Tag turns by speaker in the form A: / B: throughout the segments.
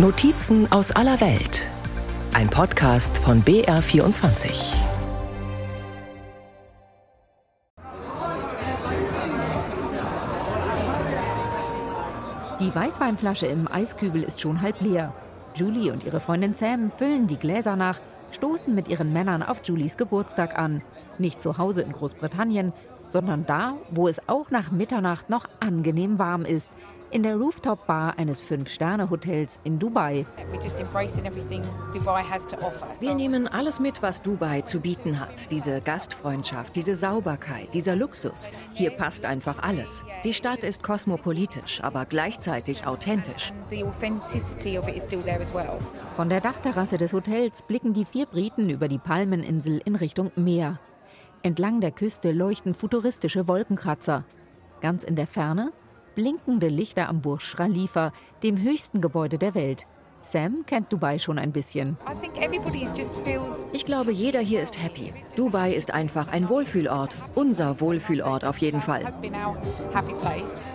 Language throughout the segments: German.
A: Notizen aus aller Welt. Ein Podcast von BR24.
B: Die Weißweinflasche im Eiskübel ist schon halb leer. Julie und ihre Freundin Sam füllen die Gläser nach, stoßen mit ihren Männern auf Julies Geburtstag an. Nicht zu Hause in Großbritannien, sondern da, wo es auch nach Mitternacht noch angenehm warm ist, in der Rooftop-Bar eines Fünf-Sterne-Hotels in Dubai.
C: Wir nehmen alles mit, was Dubai zu bieten hat. Diese Gastfreundschaft, diese Sauberkeit, dieser Luxus. Hier passt einfach alles. Die Stadt ist kosmopolitisch, aber gleichzeitig authentisch.
B: Von der Dachterrasse des Hotels blicken die vier Briten über die Palmeninsel in Richtung Meer. Entlang der Küste leuchten futuristische Wolkenkratzer. Ganz in der Ferne blinkende Lichter am Burj Khalifa, dem höchsten Gebäude der Welt. Sam kennt Dubai schon ein bisschen.
C: Ich glaube, jeder hier ist happy. Dubai ist einfach ein Wohlfühlort. Unser Wohlfühlort auf jeden Fall.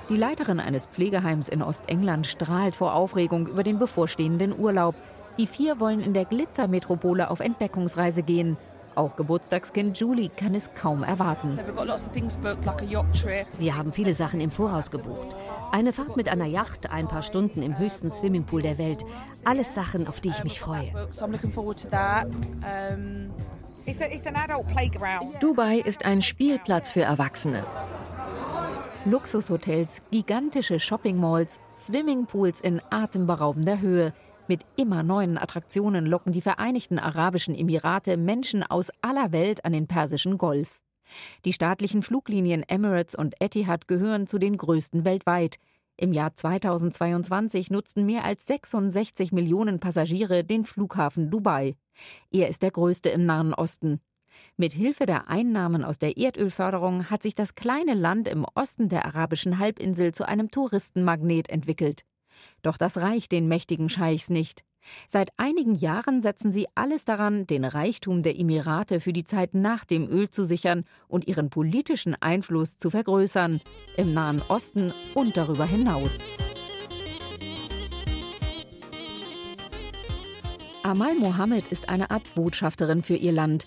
B: Die Leiterin eines Pflegeheims in Ostengland strahlt vor Aufregung über den bevorstehenden Urlaub. Die vier wollen in der Glitzermetropole auf Entdeckungsreise gehen. Auch Geburtstagskind Julie kann es kaum erwarten.
D: Wir haben viele Sachen im Voraus gebucht. Eine Fahrt mit einer Yacht, ein paar Stunden im höchsten Swimmingpool der Welt. Alles Sachen, auf die ich mich freue.
C: Dubai ist ein Spielplatz für Erwachsene.
B: Luxushotels, gigantische Shoppingmalls, Swimmingpools in atemberaubender Höhe. Mit immer neuen Attraktionen locken die Vereinigten Arabischen Emirate Menschen aus aller Welt an den Persischen Golf. Die staatlichen Fluglinien Emirates und Etihad gehören zu den größten weltweit. Im Jahr 2022 nutzten mehr als 66 Millionen Passagiere den Flughafen Dubai. Er ist der größte im Nahen Osten. Mit Hilfe der Einnahmen aus der Erdölförderung hat sich das kleine Land im Osten der arabischen Halbinsel zu einem Touristenmagnet entwickelt. Doch das reicht den mächtigen Scheichs nicht. Seit einigen Jahren setzen sie alles daran, den Reichtum der Emirate für die Zeit nach dem Öl zu sichern und ihren politischen Einfluss zu vergrößern, im Nahen Osten und darüber hinaus. Amal Mohammed ist eine Art Botschafterin für ihr Land.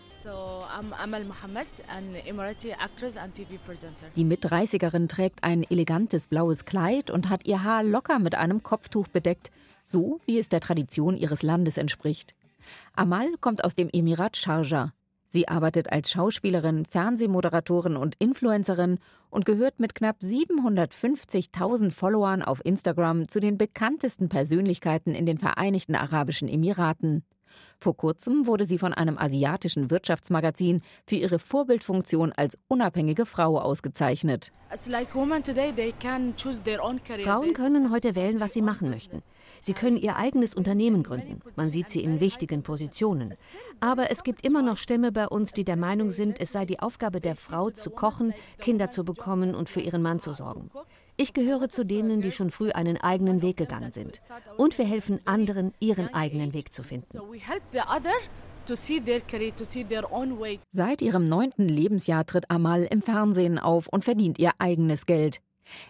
B: Die Mit-30erin trägt ein elegantes blaues Kleid und hat ihr Haar locker mit einem Kopftuch bedeckt, so wie es der Tradition ihres Landes entspricht. Amal kommt aus dem Emirat Sharjah. Sie arbeitet als Schauspielerin, Fernsehmoderatorin und Influencerin und gehört mit knapp 750.000 Followern auf Instagram zu den bekanntesten Persönlichkeiten in den Vereinigten Arabischen Emiraten. Vor kurzem wurde sie von einem asiatischen Wirtschaftsmagazin für ihre Vorbildfunktion als unabhängige Frau ausgezeichnet.
D: Frauen können heute wählen, was sie machen möchten. Sie können ihr eigenes Unternehmen gründen. Man sieht sie in wichtigen Positionen. Aber es gibt immer noch Stämme bei uns, die der Meinung sind, es sei die Aufgabe der Frau zu kochen, Kinder zu bekommen und für ihren Mann zu sorgen. Ich gehöre zu denen, die schon früh einen eigenen Weg gegangen sind. Und wir helfen anderen, ihren eigenen Weg zu finden.
B: Seit ihrem neunten Lebensjahr tritt Amal im Fernsehen auf und verdient ihr eigenes Geld.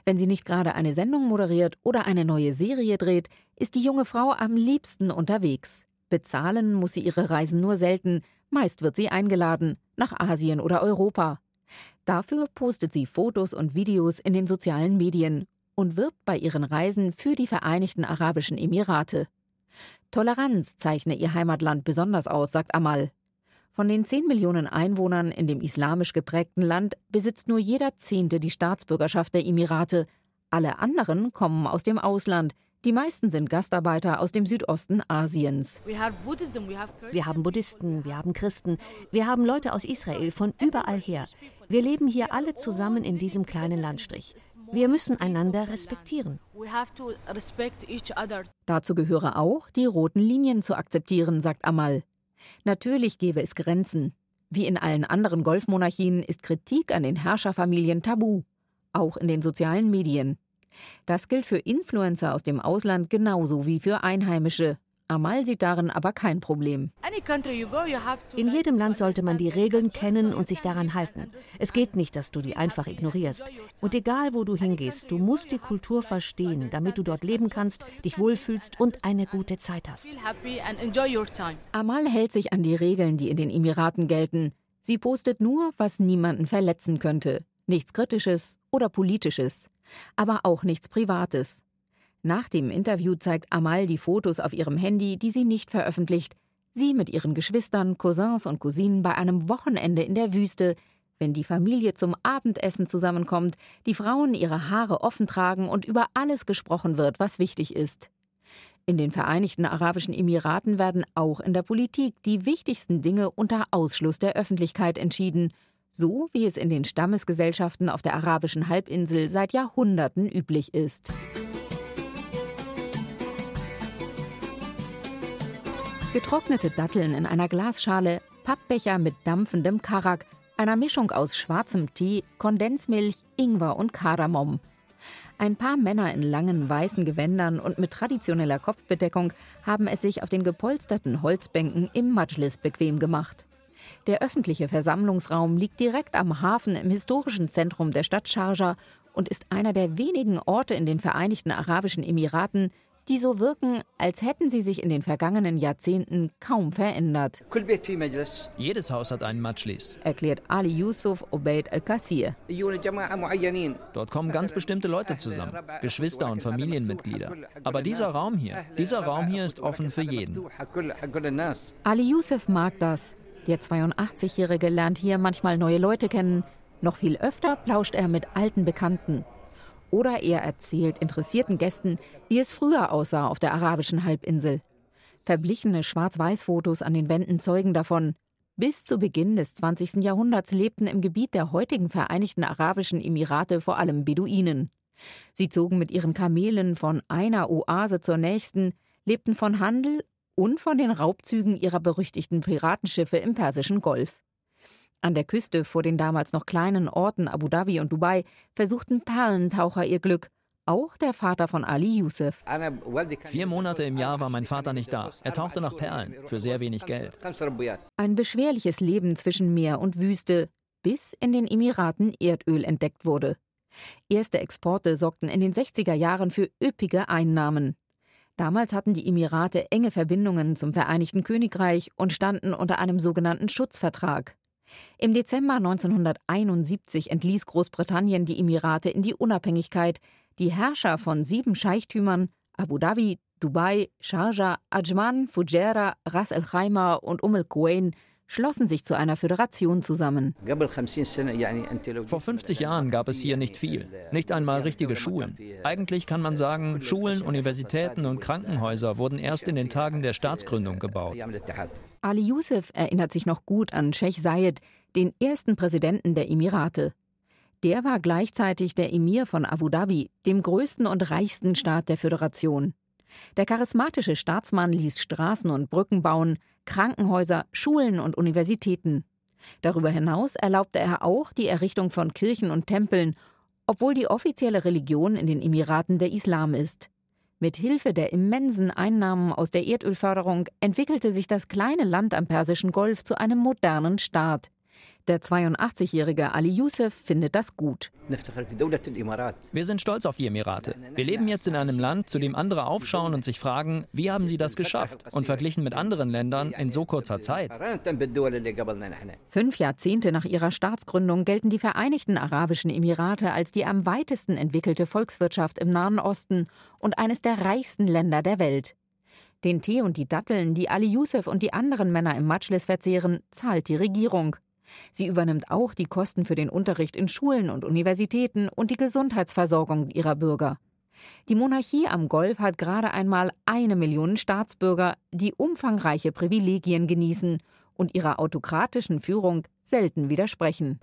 B: Wenn sie nicht gerade eine Sendung moderiert oder eine neue Serie dreht, ist die junge Frau am liebsten unterwegs. Bezahlen muss sie ihre Reisen nur selten, meist wird sie eingeladen, nach Asien oder Europa. Dafür postet sie Fotos und Videos in den sozialen Medien und wirbt bei ihren Reisen für die Vereinigten Arabischen Emirate. Toleranz zeichne ihr Heimatland besonders aus, sagt Amal. Von den 10 Millionen Einwohnern in dem islamisch geprägten Land besitzt nur jeder Zehnte die Staatsbürgerschaft der Emirate. Alle anderen kommen aus dem Ausland, die meisten sind Gastarbeiter aus dem Südosten Asiens.
D: Wir haben Buddhisten, wir haben Christen, wir haben Leute aus Israel von überall her. Wir leben hier alle zusammen in diesem kleinen Landstrich. Wir müssen einander respektieren.
B: Dazu gehöre auch, die roten Linien zu akzeptieren, sagt Amal. Natürlich gäbe es Grenzen. Wie in allen anderen Golfmonarchien ist Kritik an den Herrscherfamilien tabu, auch in den sozialen Medien. Das gilt für Influencer aus dem Ausland genauso wie für Einheimische. Amal sieht darin aber kein Problem.
D: In jedem Land sollte man die Regeln kennen und sich daran halten. Es geht nicht, dass du die einfach ignorierst. Und egal, wo du hingehst, du musst die Kultur verstehen, damit du dort leben kannst, dich wohlfühlst und eine gute Zeit hast.
B: Amal hält sich an die Regeln, die in den Emiraten gelten. Sie postet nur, was niemanden verletzen könnte. Nichts Kritisches oder Politisches, aber auch nichts Privates. Nach dem Interview zeigt Amal die Fotos auf ihrem Handy, die sie nicht veröffentlicht. Sie mit ihren Geschwistern, Cousins und Cousinen bei einem Wochenende in der Wüste, wenn die Familie zum Abendessen zusammenkommt, die Frauen ihre Haare offen tragen und über alles gesprochen wird, was wichtig ist. In den Vereinigten Arabischen Emiraten werden auch in der Politik die wichtigsten Dinge unter Ausschluss der Öffentlichkeit entschieden, so wie es in den Stammesgesellschaften auf der arabischen Halbinsel seit Jahrhunderten üblich ist. Getrocknete Datteln in einer Glasschale, Pappbecher mit dampfendem Karak, einer Mischung aus schwarzem Tee, Kondensmilch, Ingwer und Kardamom. Ein paar Männer in langen weißen Gewändern und mit traditioneller Kopfbedeckung haben es sich auf den gepolsterten Holzbänken im Majlis bequem gemacht. Der öffentliche Versammlungsraum liegt direkt am Hafen im historischen Zentrum der Stadt Sharjah und ist einer der wenigen Orte in den Vereinigten Arabischen Emiraten, die so wirken, als hätten sie sich in den vergangenen Jahrzehnten kaum verändert.
E: Jedes Haus hat einen Majlis,
B: erklärt Ali Yusuf Obeid al-Kassir.
E: Dort kommen ganz bestimmte Leute zusammen, Geschwister und Familienmitglieder. Aber dieser Raum hier, dieser Raum hier ist offen für jeden.
B: Ali Yusuf mag das. Der 82-Jährige lernt hier manchmal neue Leute kennen. Noch viel öfter plauscht er mit alten Bekannten. Oder er erzählt interessierten Gästen, wie es früher aussah auf der arabischen Halbinsel. Verblichene Schwarz-Weiß-Fotos an den Wänden zeugen davon. Bis zu Beginn des 20. Jahrhunderts lebten im Gebiet der heutigen Vereinigten Arabischen Emirate vor allem Beduinen. Sie zogen mit ihren Kamelen von einer Oase zur nächsten, lebten von Handel und von den Raubzügen ihrer berüchtigten Piratenschiffe im Persischen Golf. An der Küste vor den damals noch kleinen Orten Abu Dhabi und Dubai versuchten Perlentaucher ihr Glück. Auch der Vater von Ali Youssef.
E: Vier Monate im Jahr war mein Vater nicht da. Er tauchte nach Perlen für sehr wenig Geld.
B: Ein beschwerliches Leben zwischen Meer und Wüste, bis in den Emiraten Erdöl entdeckt wurde. Erste Exporte sorgten in den 60er Jahren für üppige Einnahmen. Damals hatten die Emirate enge Verbindungen zum Vereinigten Königreich und standen unter einem sogenannten Schutzvertrag. Im Dezember 1971 entließ Großbritannien die Emirate in die Unabhängigkeit. Die Herrscher von sieben Scheichtümern Abu Dhabi, Dubai, Sharjah, Ajman, Fujairah, Ras El Khaimah und Umm al-Quwain schlossen sich zu einer Föderation zusammen.
E: Vor 50 Jahren gab es hier nicht viel, nicht einmal richtige Schulen. Eigentlich kann man sagen, Schulen, Universitäten und Krankenhäuser wurden erst in den Tagen der Staatsgründung gebaut.
B: Ali Youssef erinnert sich noch gut an Sheikh Zayed, den ersten Präsidenten der Emirate. Der war gleichzeitig der Emir von Abu Dhabi, dem größten und reichsten Staat der Föderation. Der charismatische Staatsmann ließ Straßen und Brücken bauen, Krankenhäuser, Schulen und Universitäten. Darüber hinaus erlaubte er auch die Errichtung von Kirchen und Tempeln, obwohl die offizielle Religion in den Emiraten der Islam ist. Mit Hilfe der immensen Einnahmen aus der Erdölförderung entwickelte sich das kleine Land am Persischen Golf zu einem modernen Staat. Der 82-jährige Ali Youssef findet das gut.
E: Wir sind stolz auf die Emirate. Wir leben jetzt in einem Land, zu dem andere aufschauen und sich fragen, wie haben sie das geschafft? Und verglichen mit anderen Ländern in so kurzer Zeit.
B: Fünf Jahrzehnte nach ihrer Staatsgründung gelten die Vereinigten Arabischen Emirate als die am weitesten entwickelte Volkswirtschaft im Nahen Osten und eines der reichsten Länder der Welt. Den Tee und die Datteln, die Ali Youssef und die anderen Männer im Majlis verzehren, zahlt die Regierung. Sie übernimmt auch die Kosten für den Unterricht in Schulen und Universitäten und die Gesundheitsversorgung ihrer Bürger. Die Monarchie am Golf hat gerade einmal eine Million Staatsbürger, die umfangreiche Privilegien genießen und ihrer autokratischen Führung selten widersprechen.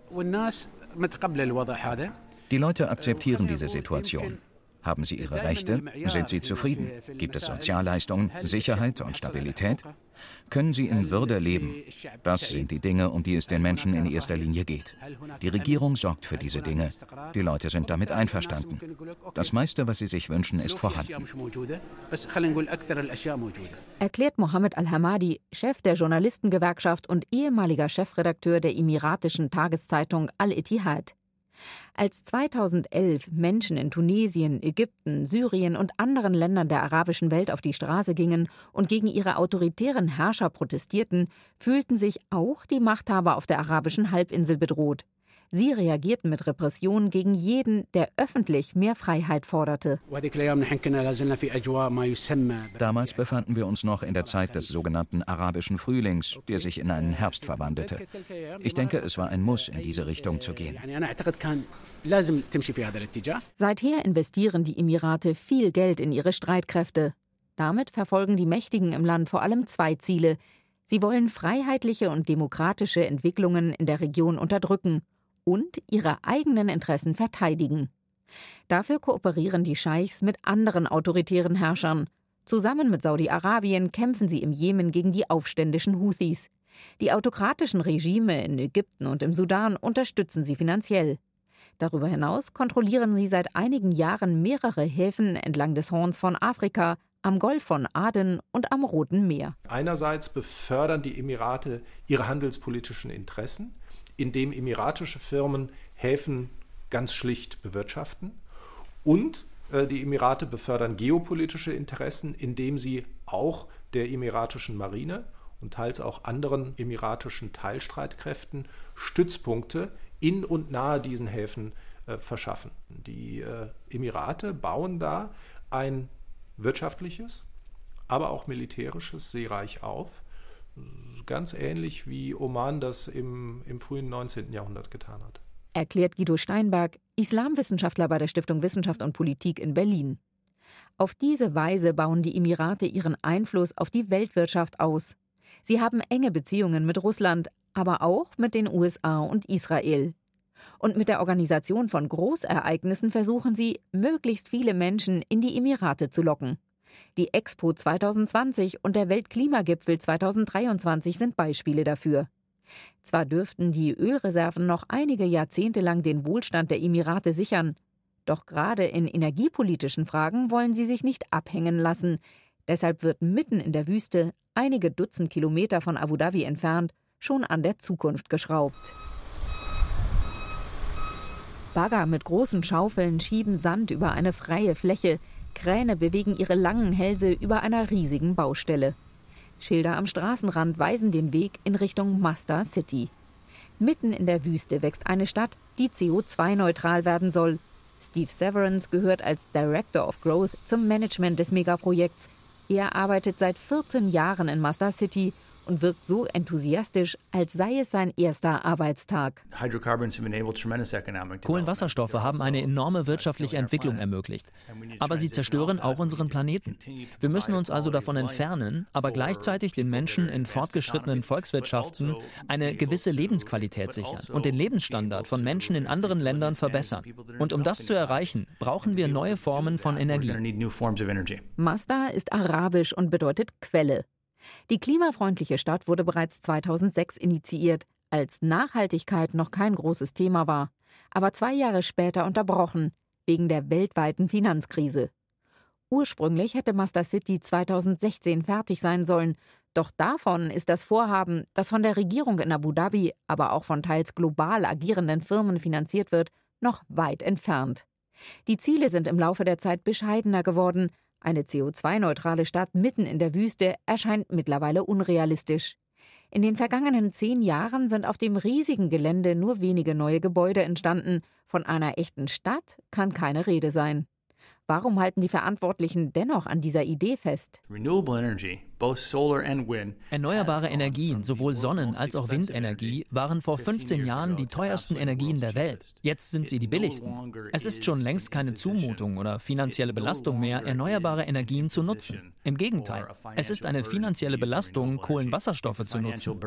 F: Die Leute akzeptieren diese Situation. Haben sie ihre Rechte? Sind sie zufrieden? Gibt es Sozialleistungen, Sicherheit und Stabilität? Können sie in Würde leben? Das sind die Dinge, um die es den Menschen in erster Linie geht. Die Regierung sorgt für diese Dinge. Die Leute sind damit einverstanden. Das meiste, was sie sich wünschen, ist vorhanden.
B: Erklärt Mohammed Al-Hamadi, Chef der Journalistengewerkschaft und ehemaliger Chefredakteur der emiratischen Tageszeitung Al-Ittihad. Als 2011 Menschen in Tunesien, Ägypten, Syrien und anderen Ländern der arabischen Welt auf die Straße gingen und gegen ihre autoritären Herrscher protestierten, fühlten sich auch die Machthaber auf der arabischen Halbinsel bedroht. Sie reagierten mit Repressionen gegen jeden, der öffentlich mehr Freiheit forderte.
F: Damals befanden wir uns noch in der Zeit des sogenannten arabischen Frühlings, der sich in einen Herbst verwandelte. Ich denke, es war ein Muss, in diese Richtung zu gehen.
B: Seither investieren die Emirate viel Geld in ihre Streitkräfte. Damit verfolgen die Mächtigen im Land vor allem zwei Ziele. Sie wollen freiheitliche und demokratische Entwicklungen in der Region unterdrücken und ihre eigenen Interessen verteidigen. Dafür kooperieren die Scheichs mit anderen autoritären Herrschern. Zusammen mit Saudi-Arabien kämpfen sie im Jemen gegen die aufständischen Houthis. Die autokratischen Regime in Ägypten und im Sudan unterstützen sie finanziell. Darüber hinaus kontrollieren sie seit einigen Jahren mehrere Häfen entlang des Horns von Afrika, am Golf von Aden und am Roten Meer.
G: Einerseits befördern die Emirate ihre handelspolitischen Interessen indem emiratische Firmen Häfen ganz schlicht bewirtschaften. Und äh, die Emirate befördern geopolitische Interessen, indem sie auch der emiratischen Marine und teils auch anderen emiratischen Teilstreitkräften Stützpunkte in und nahe diesen Häfen äh, verschaffen. Die äh, Emirate bauen da ein wirtschaftliches, aber auch militärisches Seereich auf, ganz ähnlich wie Oman das im, im frühen 19. Jahrhundert getan hat.
B: Erklärt Guido Steinberg, Islamwissenschaftler bei der Stiftung Wissenschaft und Politik in Berlin. Auf diese Weise bauen die Emirate ihren Einfluss auf die Weltwirtschaft aus. Sie haben enge Beziehungen mit Russland, aber auch mit den USA und Israel. Und mit der Organisation von Großereignissen versuchen sie, möglichst viele Menschen in die Emirate zu locken. Die Expo 2020 und der Weltklimagipfel 2023 sind Beispiele dafür. Zwar dürften die Ölreserven noch einige Jahrzehnte lang den Wohlstand der Emirate sichern, doch gerade in energiepolitischen Fragen wollen sie sich nicht abhängen lassen. Deshalb wird mitten in der Wüste, einige Dutzend Kilometer von Abu Dhabi entfernt, schon an der Zukunft geschraubt. Bagger mit großen Schaufeln schieben Sand über eine freie Fläche, Kräne bewegen ihre langen Hälse über einer riesigen Baustelle. Schilder am Straßenrand weisen den Weg in Richtung Mazda City. Mitten in der Wüste wächst eine Stadt, die CO2-neutral werden soll. Steve Severance gehört als Director of Growth zum Management des Megaprojekts. Er arbeitet seit 14 Jahren in Mazda City und wirkt so enthusiastisch, als sei es sein erster Arbeitstag.
E: Kohlenwasserstoffe haben eine enorme wirtschaftliche Entwicklung ermöglicht. Aber sie zerstören auch unseren Planeten. Wir müssen uns also davon entfernen, aber gleichzeitig den Menschen in fortgeschrittenen Volkswirtschaften eine gewisse Lebensqualität sichern und den Lebensstandard von Menschen in anderen Ländern verbessern. Und um das zu erreichen, brauchen wir neue Formen von Energie.
B: Mazda ist arabisch und bedeutet Quelle. Die klimafreundliche Stadt wurde bereits 2006 initiiert, als Nachhaltigkeit noch kein großes Thema war, aber zwei Jahre später unterbrochen, wegen der weltweiten Finanzkrise. Ursprünglich hätte Master City 2016 fertig sein sollen, doch davon ist das Vorhaben, das von der Regierung in Abu Dhabi, aber auch von teils global agierenden Firmen finanziert wird, noch weit entfernt. Die Ziele sind im Laufe der Zeit bescheidener geworden, eine CO2-neutrale Stadt mitten in der Wüste erscheint mittlerweile unrealistisch. In den vergangenen zehn Jahren sind auf dem riesigen Gelände nur wenige neue Gebäude entstanden. Von einer echten Stadt kann keine Rede sein. Warum halten die Verantwortlichen dennoch an dieser Idee fest?
E: Erneuerbare Energien, sowohl Sonnen- als auch Windenergie, waren vor 15 Jahren die teuersten Energien der Welt. Jetzt sind sie die billigsten. Es ist schon längst keine Zumutung oder finanzielle Belastung mehr, erneuerbare Energien zu nutzen. Im Gegenteil, es ist eine finanzielle Belastung, Kohlenwasserstoffe zu nutzen.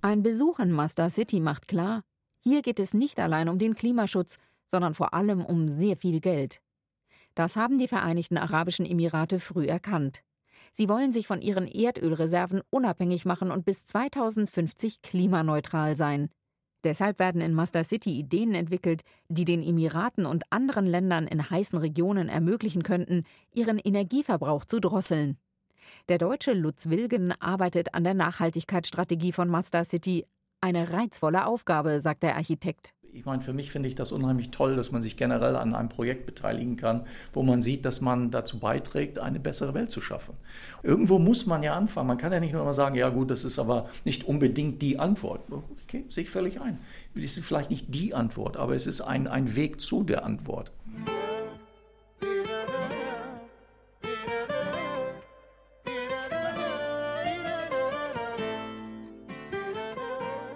B: Ein Besuch in Mazda City macht klar, hier geht es nicht allein um den Klimaschutz, sondern vor allem um sehr viel Geld. Das haben die Vereinigten Arabischen Emirate früh erkannt. Sie wollen sich von ihren Erdölreserven unabhängig machen und bis 2050 klimaneutral sein. Deshalb werden in Master City Ideen entwickelt, die den Emiraten und anderen Ländern in heißen Regionen ermöglichen könnten, ihren Energieverbrauch zu drosseln. Der Deutsche Lutz Wilgen arbeitet an der Nachhaltigkeitsstrategie von Master City. Eine reizvolle Aufgabe, sagt der Architekt.
H: Ich meine, für mich finde ich das unheimlich toll, dass man sich generell an einem Projekt beteiligen kann, wo man sieht, dass man dazu beiträgt, eine bessere Welt zu schaffen. Irgendwo muss man ja anfangen. Man kann ja nicht nur immer sagen, ja gut, das ist aber nicht unbedingt die Antwort. Okay, sehe ich völlig ein. Es ist vielleicht nicht die Antwort, aber es ist ein, ein Weg zu der Antwort.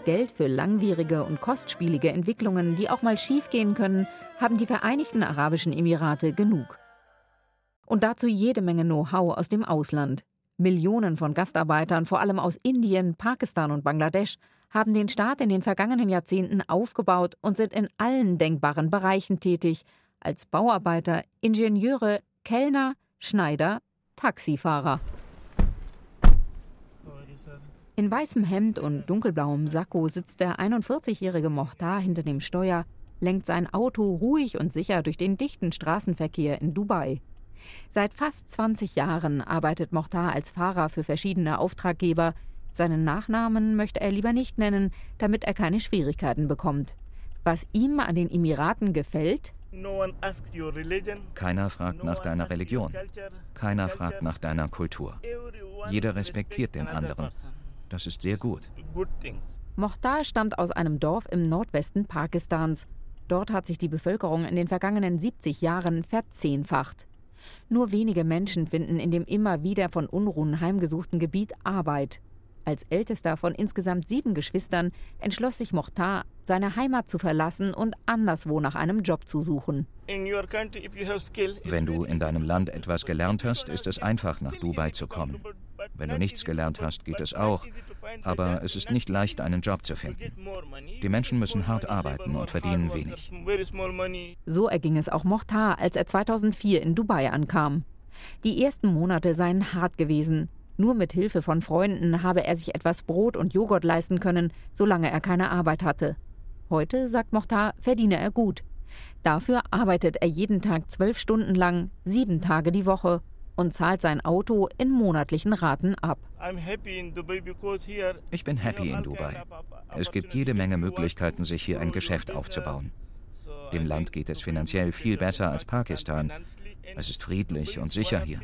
B: Geld für langwierige und kostspielige Entwicklungen, die auch mal schiefgehen können, haben die Vereinigten Arabischen Emirate genug. Und dazu jede Menge Know-how aus dem Ausland. Millionen von Gastarbeitern, vor allem aus Indien, Pakistan und Bangladesch, haben den Staat in den vergangenen Jahrzehnten aufgebaut und sind in allen denkbaren Bereichen tätig, als Bauarbeiter, Ingenieure, Kellner, Schneider, Taxifahrer. In weißem Hemd und dunkelblauem Sakko sitzt der 41-jährige Mohtar hinter dem Steuer, lenkt sein Auto ruhig und sicher durch den dichten Straßenverkehr in Dubai. Seit fast 20 Jahren arbeitet Mohtar als Fahrer für verschiedene Auftraggeber. Seinen Nachnamen möchte er lieber nicht nennen, damit er keine Schwierigkeiten bekommt. Was ihm an den Emiraten gefällt?
F: Keiner fragt nach deiner Religion. Keiner fragt nach deiner Kultur. Jeder respektiert den anderen. Das ist sehr gut.
B: Mohtar stammt aus einem Dorf im Nordwesten Pakistans. Dort hat sich die Bevölkerung in den vergangenen 70 Jahren verzehnfacht. Nur wenige Menschen finden in dem immer wieder von Unruhen heimgesuchten Gebiet Arbeit. Als ältester von insgesamt sieben Geschwistern entschloss sich Mohtar, seine Heimat zu verlassen und anderswo nach einem Job zu suchen.
F: Wenn du in deinem Land etwas gelernt hast, ist es einfach, nach Dubai zu kommen. Wenn du nichts gelernt hast, geht es auch. Aber es ist nicht leicht, einen Job zu finden. Die Menschen müssen hart arbeiten und verdienen wenig.
B: So erging es auch Mohtar, als er 2004 in Dubai ankam. Die ersten Monate seien hart gewesen. Nur mit Hilfe von Freunden habe er sich etwas Brot und Joghurt leisten können, solange er keine Arbeit hatte. Heute, sagt Mohtar, verdiene er gut. Dafür arbeitet er jeden Tag zwölf Stunden lang, sieben Tage die Woche und zahlt sein Auto in monatlichen Raten ab.
F: Ich bin happy in Dubai. Es gibt jede Menge Möglichkeiten, sich hier ein Geschäft aufzubauen. Dem Land geht es finanziell viel besser als Pakistan. Es ist friedlich und sicher hier.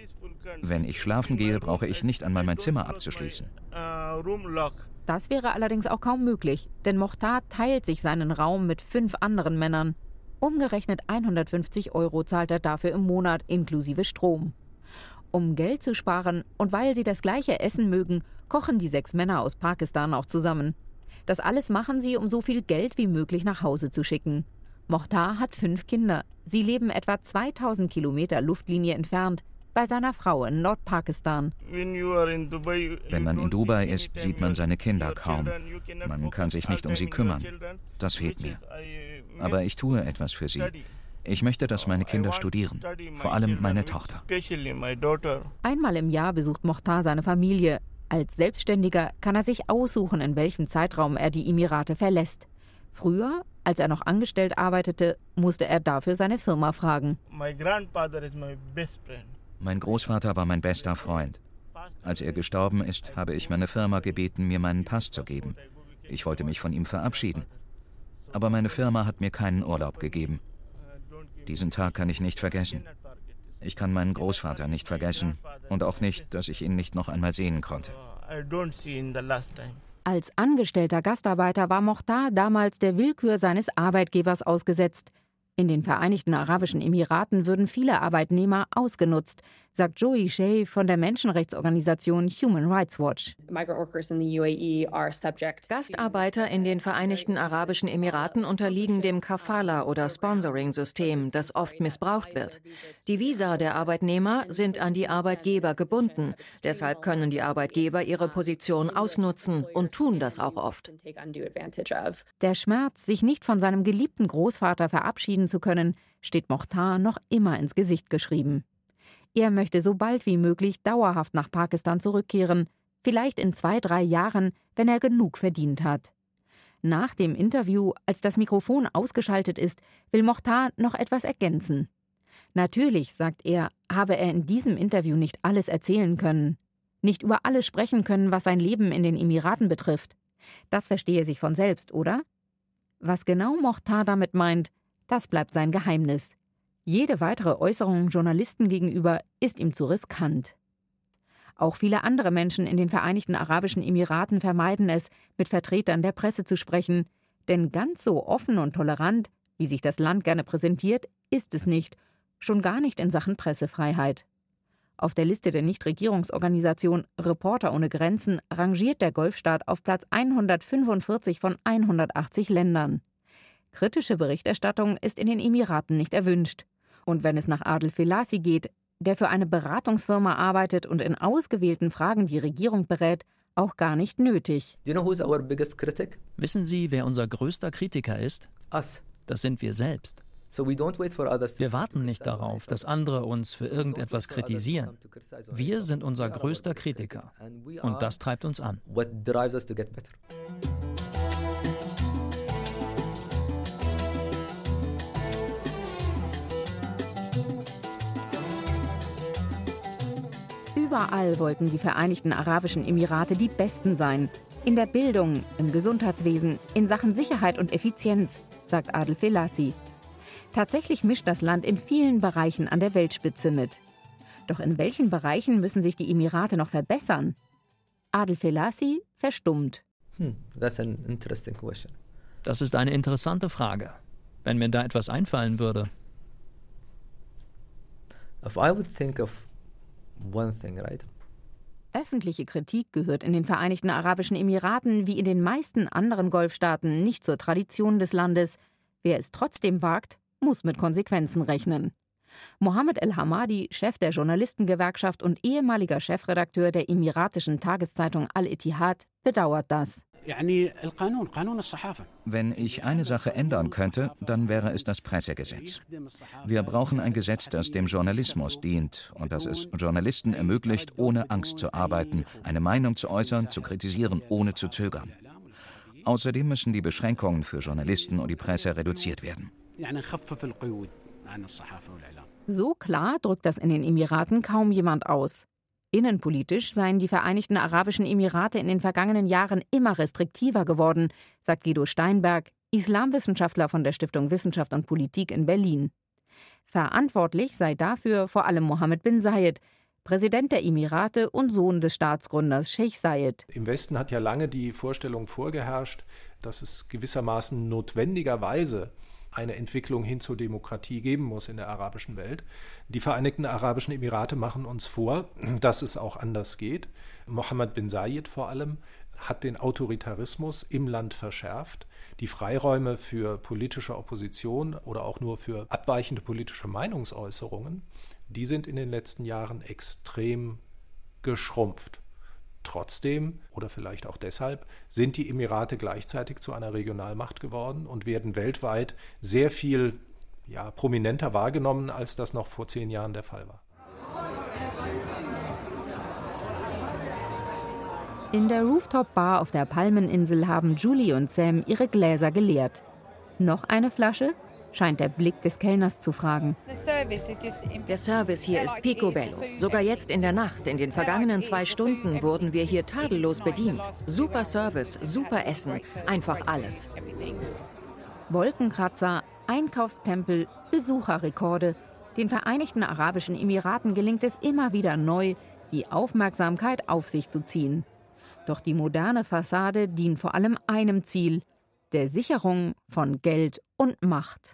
F: Wenn ich schlafen gehe, brauche ich nicht einmal mein Zimmer abzuschließen.
B: Das wäre allerdings auch kaum möglich, denn Mohtar teilt sich seinen Raum mit fünf anderen Männern. Umgerechnet 150 Euro zahlt er dafür im Monat inklusive Strom. Um Geld zu sparen und weil sie das gleiche Essen mögen, kochen die sechs Männer aus Pakistan auch zusammen. Das alles machen sie, um so viel Geld wie möglich nach Hause zu schicken. Mohtar hat fünf Kinder. Sie leben etwa 2000 Kilometer Luftlinie entfernt, bei seiner Frau in Nordpakistan.
F: Wenn man in Dubai ist, sieht man seine Kinder kaum. Man kann sich nicht um sie kümmern. Das fehlt mir. Aber ich tue etwas für sie. Ich möchte, dass meine Kinder studieren, vor allem meine Tochter.
B: Einmal im Jahr besucht Mohtar seine Familie. Als Selbstständiger kann er sich aussuchen, in welchem Zeitraum er die Emirate verlässt. Früher, als er noch angestellt arbeitete, musste er dafür seine Firma fragen.
F: Mein Großvater war mein bester Freund. Als er gestorben ist, habe ich meine Firma gebeten, mir meinen Pass zu geben. Ich wollte mich von ihm verabschieden. Aber meine Firma hat mir keinen Urlaub gegeben. Diesen Tag kann ich nicht vergessen. Ich kann meinen Großvater nicht vergessen und auch nicht, dass ich ihn nicht noch einmal sehen konnte.
B: Als angestellter Gastarbeiter war Mohtar damals der Willkür seines Arbeitgebers ausgesetzt. In den Vereinigten Arabischen Emiraten würden viele Arbeitnehmer ausgenutzt, sagt Joey Shea von der Menschenrechtsorganisation Human Rights Watch.
C: E Gastarbeiter in den Vereinigten Arabischen Emiraten unterliegen dem Kafala- oder Sponsoring-System, das oft missbraucht wird. Die Visa der Arbeitnehmer sind an die Arbeitgeber gebunden. Deshalb können die Arbeitgeber ihre Position ausnutzen und tun das auch oft.
B: Der Schmerz, sich nicht von seinem geliebten Großvater verabschieden zu können, steht Mohtar noch immer ins Gesicht geschrieben. Er möchte so bald wie möglich dauerhaft nach Pakistan zurückkehren, vielleicht in zwei, drei Jahren, wenn er genug verdient hat. Nach dem Interview, als das Mikrofon ausgeschaltet ist, will Mochtar noch etwas ergänzen. Natürlich, sagt er, habe er in diesem Interview nicht alles erzählen können, nicht über alles sprechen können, was sein Leben in den Emiraten betrifft. Das verstehe sich von selbst, oder? Was genau Mochtar damit meint, das bleibt sein Geheimnis. Jede weitere Äußerung Journalisten gegenüber ist ihm zu riskant. Auch viele andere Menschen in den Vereinigten Arabischen Emiraten vermeiden es, mit Vertretern der Presse zu sprechen, denn ganz so offen und tolerant, wie sich das Land gerne präsentiert, ist es nicht, schon gar nicht in Sachen Pressefreiheit. Auf der Liste der Nichtregierungsorganisation Reporter ohne Grenzen rangiert der Golfstaat auf Platz 145 von 180 Ländern. Kritische Berichterstattung ist in den Emiraten nicht erwünscht. Und wenn es nach Adel Felasi geht, der für eine Beratungsfirma arbeitet und in ausgewählten Fragen die Regierung berät, auch gar nicht nötig.
E: Wissen Sie, wer unser größter Kritiker ist?
I: Us.
E: Das sind wir selbst. Wir warten nicht darauf, dass andere uns für irgendetwas kritisieren. Wir sind unser größter Kritiker. Und das treibt uns an.
B: Überall wollten die Vereinigten Arabischen Emirate die Besten sein. In der Bildung, im Gesundheitswesen, in Sachen Sicherheit und Effizienz, sagt Adel Felassi. Tatsächlich mischt das Land in vielen Bereichen an der Weltspitze mit. Doch in welchen Bereichen müssen sich die Emirate noch verbessern? Adel Felassi verstummt.
I: Hmm,
E: das ist eine interessante Frage. Wenn mir da etwas einfallen würde.
I: If I would think of
B: Öffentliche Kritik gehört in den Vereinigten Arabischen Emiraten wie in den meisten anderen Golfstaaten nicht zur Tradition des Landes. Wer es trotzdem wagt, muss mit Konsequenzen rechnen. Mohammed El-Hamadi, Chef der Journalistengewerkschaft und ehemaliger Chefredakteur der emiratischen Tageszeitung Al-Ittihad, bedauert das.
F: Wenn ich eine Sache ändern könnte, dann wäre es das Pressegesetz. Wir brauchen ein Gesetz, das dem Journalismus dient und das es Journalisten ermöglicht, ohne Angst zu arbeiten, eine Meinung zu äußern, zu kritisieren, ohne zu zögern. Außerdem müssen die Beschränkungen für Journalisten und die Presse reduziert werden.
B: So klar drückt das in den Emiraten kaum jemand aus. Innenpolitisch seien die Vereinigten Arabischen Emirate in den vergangenen Jahren immer restriktiver geworden, sagt Guido Steinberg, Islamwissenschaftler von der Stiftung Wissenschaft und Politik in Berlin. Verantwortlich sei dafür vor allem Mohammed bin Zayed, Präsident der Emirate und Sohn des Staatsgründers Sheikh Zayed.
G: Im Westen hat ja lange die Vorstellung vorgeherrscht, dass es gewissermaßen notwendigerweise eine Entwicklung hin zur Demokratie geben muss in der arabischen Welt. Die Vereinigten Arabischen Emirate machen uns vor, dass es auch anders geht. Mohammed bin Zayed vor allem hat den Autoritarismus im Land verschärft. Die Freiräume für politische Opposition oder auch nur für abweichende politische Meinungsäußerungen, die sind in den letzten Jahren extrem geschrumpft. Trotzdem oder vielleicht auch deshalb sind die Emirate gleichzeitig zu einer Regionalmacht geworden und werden weltweit sehr viel ja, prominenter wahrgenommen, als das noch vor zehn Jahren der Fall war.
B: In der Rooftop-Bar auf der Palmeninsel haben Julie und Sam ihre Gläser geleert. Noch eine Flasche? Scheint der Blick des Kellners zu fragen.
C: Der Service hier ist picobello. Sogar jetzt in der Nacht, in den vergangenen zwei Stunden, wurden wir hier tadellos bedient. Super Service, super Essen, einfach alles.
B: Wolkenkratzer, Einkaufstempel, Besucherrekorde. Den Vereinigten Arabischen Emiraten gelingt es immer wieder neu, die Aufmerksamkeit auf sich zu ziehen. Doch die moderne Fassade dient vor allem einem Ziel, der Sicherung von Geld und Macht.